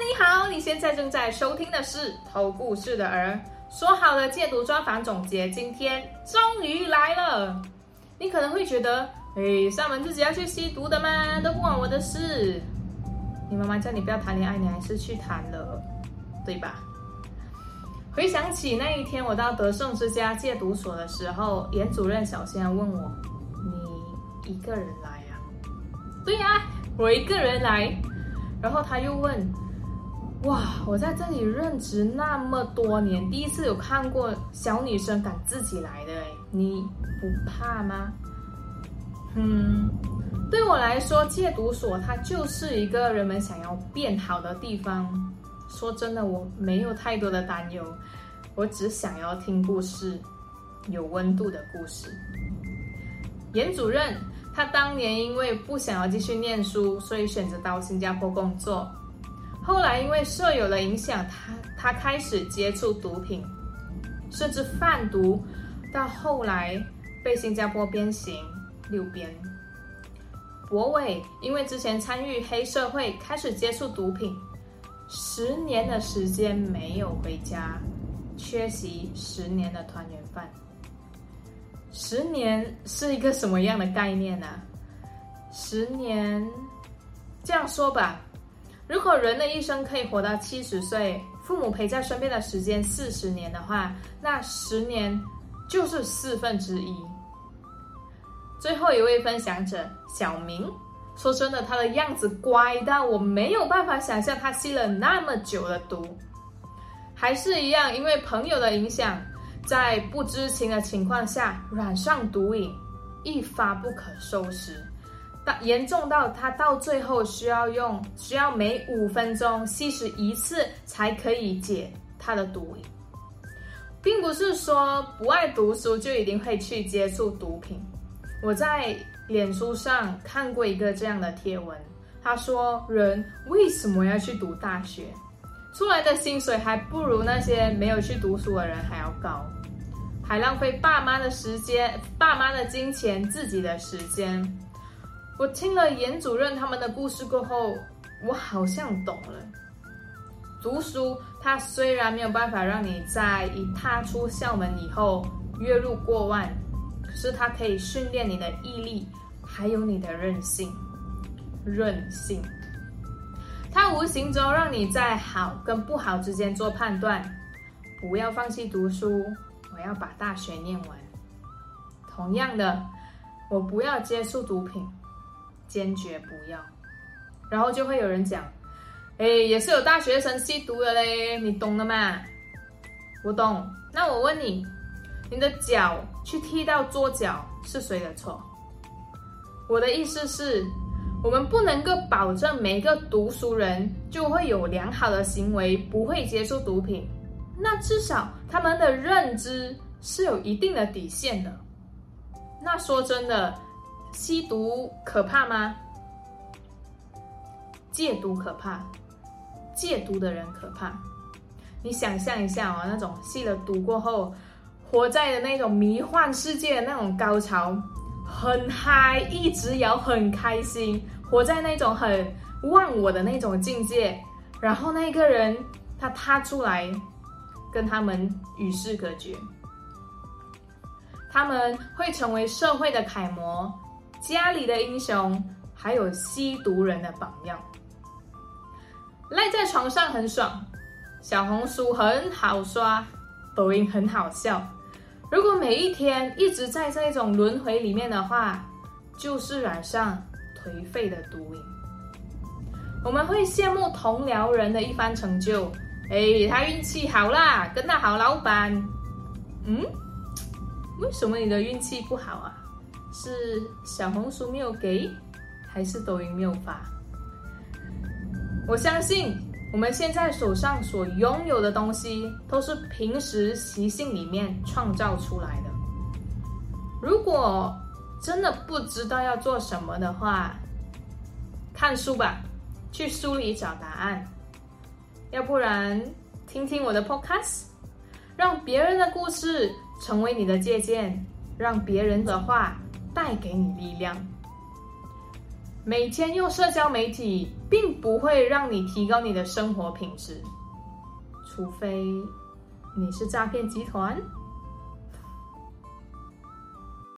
你好，你现在正在收听的是《偷故事的儿》。说好的戒毒专访总结，今天终于来了。你可能会觉得，哎，上门自己要去吸毒的吗？都不关我的事。你妈妈叫你不要谈恋爱，你还是去谈了，对吧？回想起那一天，我到德胜之家戒毒所的时候，严主任小仙问我：“你一个人来啊？”“对呀，我一个人来。”然后他又问。哇！我在这里任职那么多年，第一次有看过小女生敢自己来的，你不怕吗？嗯，对我来说，戒毒所它就是一个人们想要变好的地方。说真的，我没有太多的担忧，我只想要听故事，有温度的故事。严主任他当年因为不想要继续念书，所以选择到新加坡工作。后来因为舍友的影响，他他开始接触毒品，甚至贩毒，到后来被新加坡鞭刑六鞭。博伟因为之前参与黑社会，开始接触毒品，十年的时间没有回家，缺席十年的团圆饭。十年是一个什么样的概念呢？十年，这样说吧。如果人的一生可以活到七十岁，父母陪在身边的时间四十年的话，那十年就是四分之一。最后一位分享者小明，说真的，他的样子乖到我没有办法想象他吸了那么久的毒，还是一样，因为朋友的影响，在不知情的情况下染上毒瘾，一发不可收拾。严重到他到最后需要用需要每五分钟吸食一次才可以解他的毒，并不是说不爱读书就一定会去接触毒品。我在脸书上看过一个这样的贴文，他说：“人为什么要去读大学？出来的薪水还不如那些没有去读书的人还要高，还浪费爸妈的时间、爸妈的金钱、自己的时间。”我听了严主任他们的故事过后，我好像懂了。读书，它虽然没有办法让你在一踏出校门以后月入过万，可是它可以训练你的毅力，还有你的韧性。韧性，它无形中让你在好跟不好之间做判断。不要放弃读书，我要把大学念完。同样的，我不要接触毒品。坚决不要，然后就会有人讲，哎，也是有大学生吸毒的嘞，你懂的吗？我懂。那我问你，你的脚去踢到桌角是谁的错？我的意思是，我们不能够保证每个读书人就会有良好的行为，不会接触毒品。那至少他们的认知是有一定的底线的。那说真的。吸毒可怕吗？戒毒可怕，戒毒的人可怕。你想象一下哦，那种吸了毒过后，活在的那种迷幻世界的那种高潮，很嗨，一直摇，很开心，活在那种很忘我的那种境界。然后那个人他踏出来，跟他们与世隔绝，他们会成为社会的楷模。家里的英雄，还有吸毒人的榜样。赖在床上很爽，小红书很好刷，抖音很好笑。如果每一天一直在这种轮回里面的话，就是染上颓废的毒瘾。我们会羡慕同僚人的一番成就，哎，他运气好啦，跟到好老板。嗯，为什么你的运气不好啊？是小红书没有给，还是抖音没有发？我相信我们现在手上所拥有的东西，都是平时习性里面创造出来的。如果真的不知道要做什么的话，看书吧，去书里找答案。要不然听听我的 podcast，让别人的故事成为你的借鉴，让别人的话。带给你力量。每天用社交媒体，并不会让你提高你的生活品质，除非你是诈骗集团。